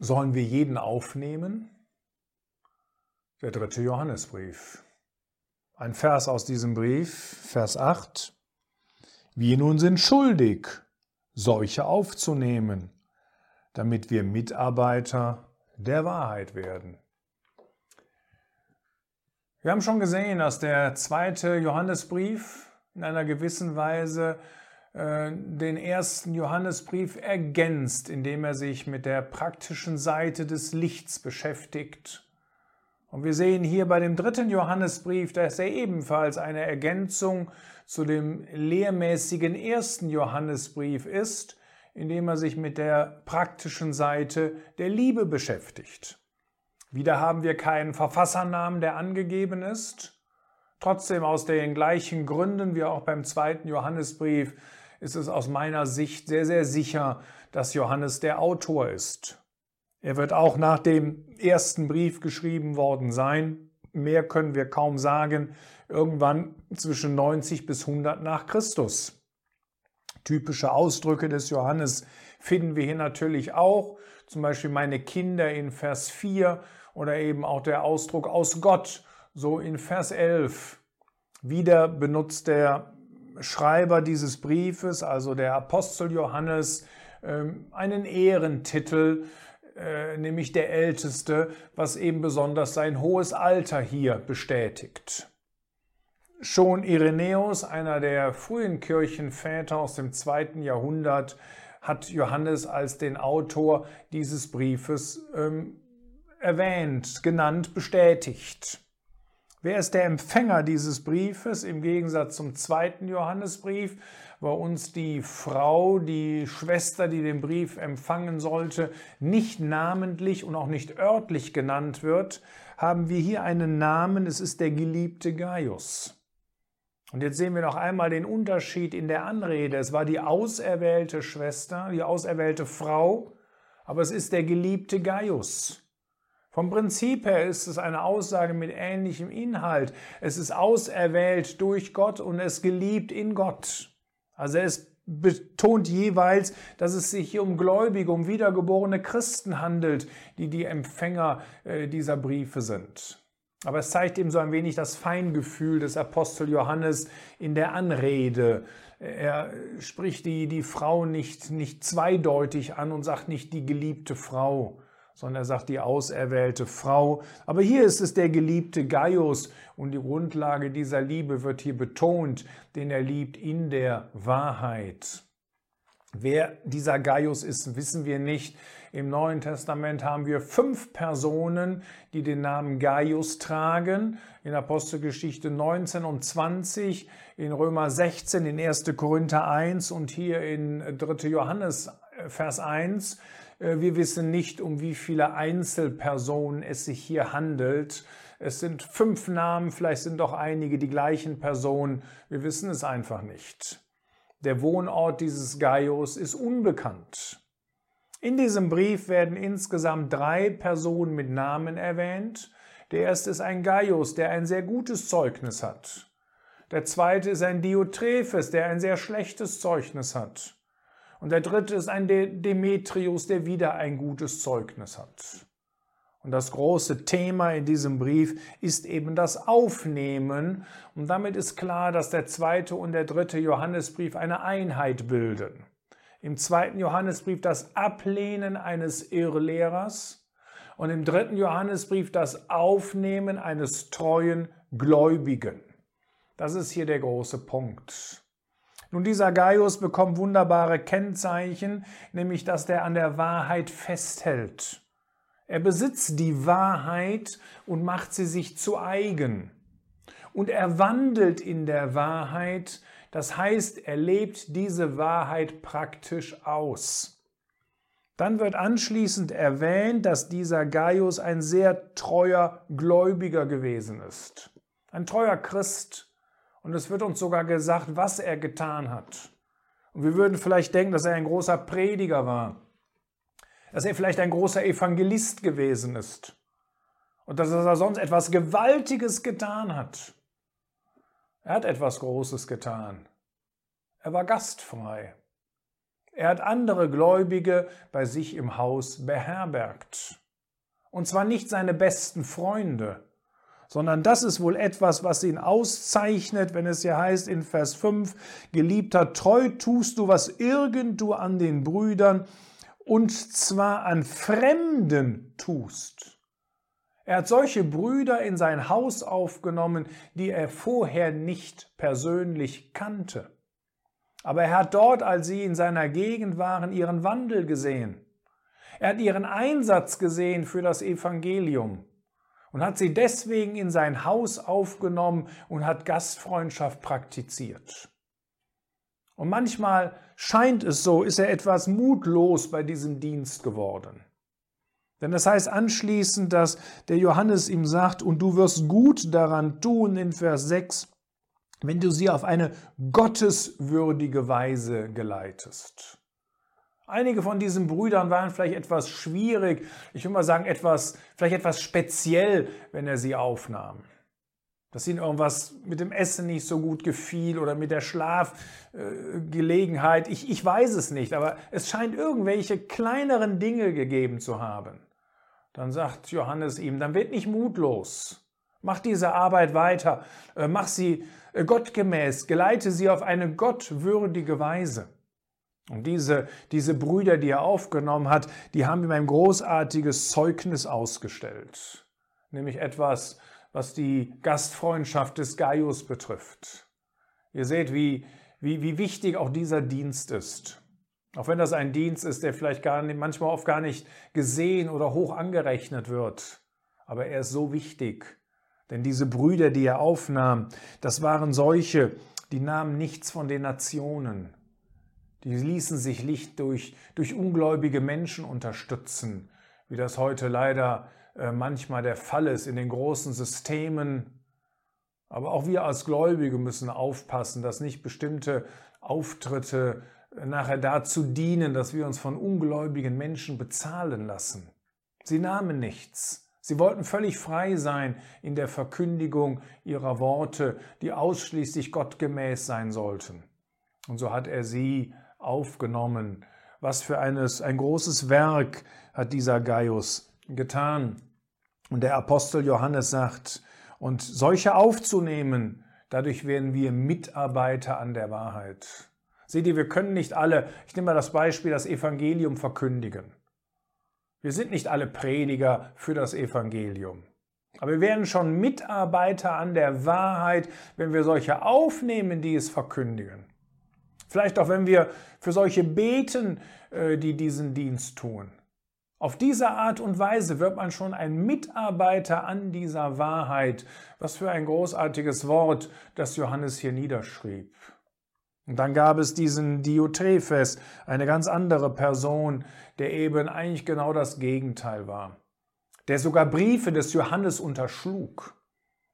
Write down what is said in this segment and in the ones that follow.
Sollen wir jeden aufnehmen? Der dritte Johannesbrief. Ein Vers aus diesem Brief, Vers 8. Wir nun sind schuldig, solche aufzunehmen, damit wir Mitarbeiter der Wahrheit werden. Wir haben schon gesehen, dass der zweite Johannesbrief in einer gewissen Weise den ersten Johannesbrief ergänzt, indem er sich mit der praktischen Seite des Lichts beschäftigt. Und wir sehen hier bei dem dritten Johannesbrief, dass er ebenfalls eine Ergänzung zu dem lehrmäßigen ersten Johannesbrief ist, indem er sich mit der praktischen Seite der Liebe beschäftigt. Wieder haben wir keinen Verfassernamen, der angegeben ist. Trotzdem aus den gleichen Gründen wie auch beim zweiten Johannesbrief ist es aus meiner Sicht sehr, sehr sicher, dass Johannes der Autor ist. Er wird auch nach dem ersten Brief geschrieben worden sein. Mehr können wir kaum sagen. Irgendwann zwischen 90 bis 100 nach Christus. Typische Ausdrücke des Johannes finden wir hier natürlich auch. Zum Beispiel meine Kinder in Vers 4 oder eben auch der Ausdruck aus Gott, so in Vers 11. Wieder benutzt der Schreiber dieses Briefes, also der Apostel Johannes, ähm, einen Ehrentitel, äh, nämlich der Älteste, was eben besonders sein hohes Alter hier bestätigt. Schon Irenäus, einer der frühen Kirchenväter aus dem zweiten Jahrhundert, hat Johannes als den Autor dieses Briefes ähm, erwähnt, genannt, bestätigt. Wer ist der Empfänger dieses Briefes? Im Gegensatz zum zweiten Johannesbrief, wo uns die Frau, die Schwester, die den Brief empfangen sollte, nicht namentlich und auch nicht örtlich genannt wird, haben wir hier einen Namen, es ist der geliebte Gaius. Und jetzt sehen wir noch einmal den Unterschied in der Anrede. Es war die auserwählte Schwester, die auserwählte Frau, aber es ist der geliebte Gaius. Vom Prinzip her ist es eine Aussage mit ähnlichem Inhalt. Es ist auserwählt durch Gott und es geliebt in Gott. Also es betont jeweils, dass es sich hier um Gläubige, um wiedergeborene Christen handelt, die die Empfänger äh, dieser Briefe sind. Aber es zeigt eben so ein wenig das Feingefühl des Apostel Johannes in der Anrede. Er spricht die, die Frau nicht, nicht zweideutig an und sagt nicht die geliebte Frau, sondern er sagt die auserwählte Frau. Aber hier ist es der geliebte Gaius und die Grundlage dieser Liebe wird hier betont, den er liebt in der Wahrheit. Wer dieser Gaius ist, wissen wir nicht. Im Neuen Testament haben wir fünf Personen, die den Namen Gaius tragen. In Apostelgeschichte 19 und 20, in Römer 16, in 1. Korinther 1 und hier in 3. Johannes äh, Vers 1 äh, wir wissen nicht, um wie viele Einzelpersonen es sich hier handelt. Es sind fünf Namen, vielleicht sind doch einige die gleichen Personen. Wir wissen es einfach nicht. Der Wohnort dieses Gaius ist unbekannt. In diesem Brief werden insgesamt drei Personen mit Namen erwähnt. Der erste ist ein Gaius, der ein sehr gutes Zeugnis hat. Der zweite ist ein Diotrephes, der ein sehr schlechtes Zeugnis hat. Und der dritte ist ein Demetrius, der wieder ein gutes Zeugnis hat. Und das große Thema in diesem Brief ist eben das Aufnehmen. Und damit ist klar, dass der zweite und der dritte Johannesbrief eine Einheit bilden. Im zweiten Johannesbrief das Ablehnen eines Irrlehrers und im dritten Johannesbrief das Aufnehmen eines treuen Gläubigen. Das ist hier der große Punkt. Nun, dieser Gaius bekommt wunderbare Kennzeichen, nämlich dass der an der Wahrheit festhält. Er besitzt die Wahrheit und macht sie sich zu eigen. Und er wandelt in der Wahrheit, das heißt, er lebt diese Wahrheit praktisch aus. Dann wird anschließend erwähnt, dass dieser Gaius ein sehr treuer Gläubiger gewesen ist. Ein treuer Christ. Und es wird uns sogar gesagt, was er getan hat. Und wir würden vielleicht denken, dass er ein großer Prediger war, dass er vielleicht ein großer Evangelist gewesen ist und dass er sonst etwas Gewaltiges getan hat. Er hat etwas Großes getan. Er war gastfrei. Er hat andere Gläubige bei sich im Haus beherbergt. Und zwar nicht seine besten Freunde, sondern das ist wohl etwas, was ihn auszeichnet, wenn es ja heißt in Vers 5, Geliebter, treu tust du, was irgend du an den Brüdern und zwar an Fremden tust. Er hat solche Brüder in sein Haus aufgenommen, die er vorher nicht persönlich kannte. Aber er hat dort, als sie in seiner Gegend waren, ihren Wandel gesehen. Er hat ihren Einsatz gesehen für das Evangelium und hat sie deswegen in sein Haus aufgenommen und hat Gastfreundschaft praktiziert. Und manchmal scheint es so, ist er etwas mutlos bei diesem Dienst geworden. Denn das heißt anschließend, dass der Johannes ihm sagt, und du wirst gut daran tun in Vers 6, wenn du sie auf eine gotteswürdige Weise geleitest. Einige von diesen Brüdern waren vielleicht etwas schwierig, ich würde mal sagen, etwas, vielleicht etwas speziell, wenn er sie aufnahm. Dass ihnen irgendwas mit dem Essen nicht so gut gefiel oder mit der Schlafgelegenheit. ich, ich weiß es nicht, aber es scheint irgendwelche kleineren Dinge gegeben zu haben. Dann sagt Johannes ihm, dann wird nicht mutlos. Mach diese Arbeit weiter, äh, mach sie äh, gottgemäß, geleite sie auf eine gottwürdige Weise. Und diese, diese Brüder, die er aufgenommen hat, die haben ihm ein großartiges Zeugnis ausgestellt. Nämlich etwas, was die Gastfreundschaft des Gaius betrifft. Ihr seht, wie, wie, wie wichtig auch dieser Dienst ist. Auch wenn das ein Dienst ist, der vielleicht gar nicht, manchmal oft gar nicht gesehen oder hoch angerechnet wird. Aber er ist so wichtig. Denn diese Brüder, die er aufnahm, das waren solche, die nahmen nichts von den Nationen. Die ließen sich nicht durch, durch ungläubige Menschen unterstützen, wie das heute leider äh, manchmal der Fall ist in den großen Systemen. Aber auch wir als Gläubige müssen aufpassen, dass nicht bestimmte Auftritte äh, nachher dazu dienen, dass wir uns von ungläubigen Menschen bezahlen lassen. Sie nahmen nichts. Sie wollten völlig frei sein in der Verkündigung ihrer Worte, die ausschließlich gottgemäß sein sollten. Und so hat er sie aufgenommen. Was für eines, ein großes Werk hat dieser Gaius getan. Und der Apostel Johannes sagt, und solche aufzunehmen, dadurch werden wir Mitarbeiter an der Wahrheit. Seht ihr, wir können nicht alle, ich nehme mal das Beispiel, das Evangelium verkündigen. Wir sind nicht alle Prediger für das Evangelium. Aber wir werden schon Mitarbeiter an der Wahrheit, wenn wir solche aufnehmen, die es verkündigen. Vielleicht auch, wenn wir für solche beten, äh, die diesen Dienst tun. Auf diese Art und Weise wird man schon ein Mitarbeiter an dieser Wahrheit. Was für ein großartiges Wort, das Johannes hier niederschrieb. Und dann gab es diesen Diotrephes, eine ganz andere Person, der eben eigentlich genau das Gegenteil war, der sogar Briefe des Johannes unterschlug.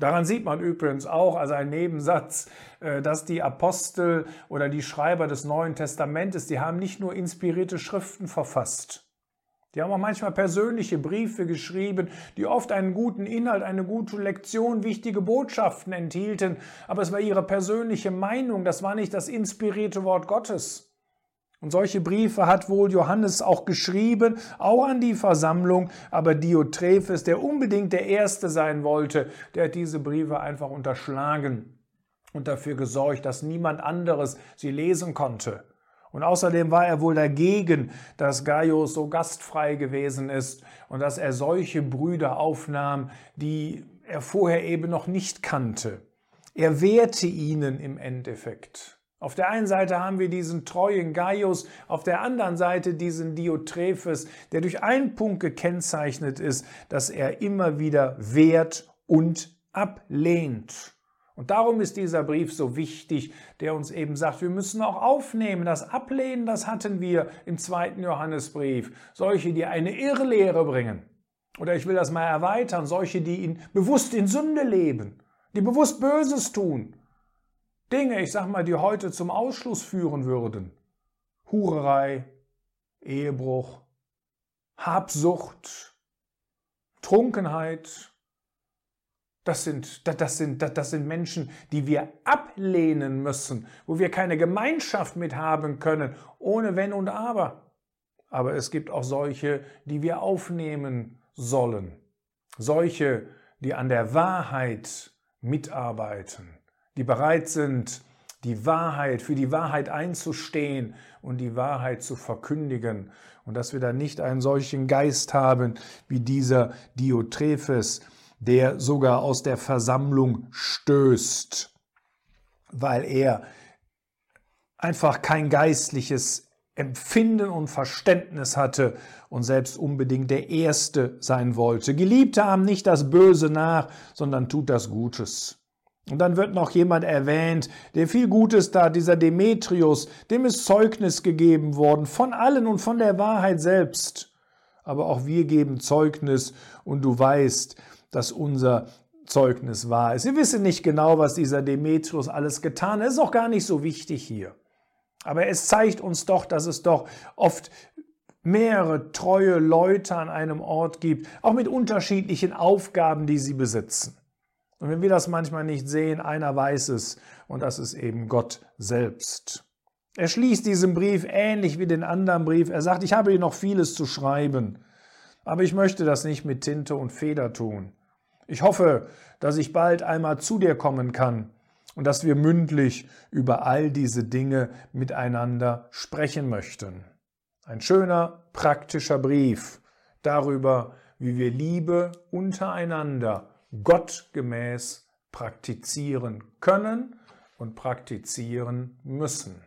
Daran sieht man übrigens auch, also ein Nebensatz, äh, dass die Apostel oder die Schreiber des Neuen Testamentes, die haben nicht nur inspirierte Schriften verfasst, die haben auch manchmal persönliche Briefe geschrieben, die oft einen guten Inhalt, eine gute Lektion, wichtige Botschaften enthielten, aber es war ihre persönliche Meinung, das war nicht das inspirierte Wort Gottes. Und solche Briefe hat wohl Johannes auch geschrieben, auch an die Versammlung, aber Diotrephes, der unbedingt der Erste sein wollte, der hat diese Briefe einfach unterschlagen und dafür gesorgt, dass niemand anderes sie lesen konnte. Und außerdem war er wohl dagegen, dass Gaius so gastfrei gewesen ist und dass er solche Brüder aufnahm, die er vorher eben noch nicht kannte. Er wehrte ihnen im Endeffekt. Auf der einen Seite haben wir diesen treuen Gaius, auf der anderen Seite diesen Diotrephes, der durch einen Punkt gekennzeichnet ist, dass er immer wieder wehrt und ablehnt. Und darum ist dieser Brief so wichtig, der uns eben sagt, wir müssen auch aufnehmen. Das Ablehnen, das hatten wir im zweiten Johannesbrief. Solche, die eine Irrlehre bringen. Oder ich will das mal erweitern, solche, die ihn bewusst in Sünde leben, die bewusst Böses tun. Dinge, ich sag mal, die heute zum Ausschluss führen würden. Hurerei, Ehebruch, Habsucht, Trunkenheit, Das sind, das, sind, das sind Menschen, die wir ablehnen müssen, wo wir keine Gemeinschaft mit haben können, ohne Wenn und Aber. Aber es gibt auch solche, die wir aufnehmen sollen. Solche, die an der Wahrheit mitarbeiten, die bereit sind, die Wahrheit, für die Wahrheit einzustehen und die Wahrheit zu verkündigen. Und dass wir da nicht einen solchen Geist haben wie dieser Diotrephes, der sogar aus der Versammlung stößt, weil er einfach kein geistliches Empfinden und Verständnis hatte und selbst unbedingt der Erste sein wollte. Geliebte haben nicht das Böse nach, sondern tut das Gutes. Und dann wird noch jemand erwähnt, der viel Gutes da, dieser Demetrius, dem ist Zeugnis gegeben worden von allen und von der Wahrheit selbst. Aber auch wir geben Zeugnis und du weißt, dass unser Zeugnis wahr ist. Wir wissen nicht genau, was dieser Demetrius alles getan hat. Das ist auch gar nicht so wichtig hier. Aber es zeigt uns doch, dass es doch oft mehrere treue Leute an einem Ort gibt, auch mit unterschiedlichen Aufgaben, die sie besitzen. Und wenn wir das manchmal nicht sehen, einer weiß es, und das ist eben Gott selbst. Er schließt diesen Brief ähnlich wie den anderen Brief. Er sagt, ich habe hier noch vieles zu schreiben, aber ich möchte das nicht mit Tinte und Feder tun. Ich hoffe, dass ich bald einmal zu dir kommen kann und dass wir mündlich über all diese Dinge miteinander sprechen möchten. Ein schöner, praktischer Brief darüber, wie wir Liebe untereinander gottgemäß praktizieren können und praktizieren müssen.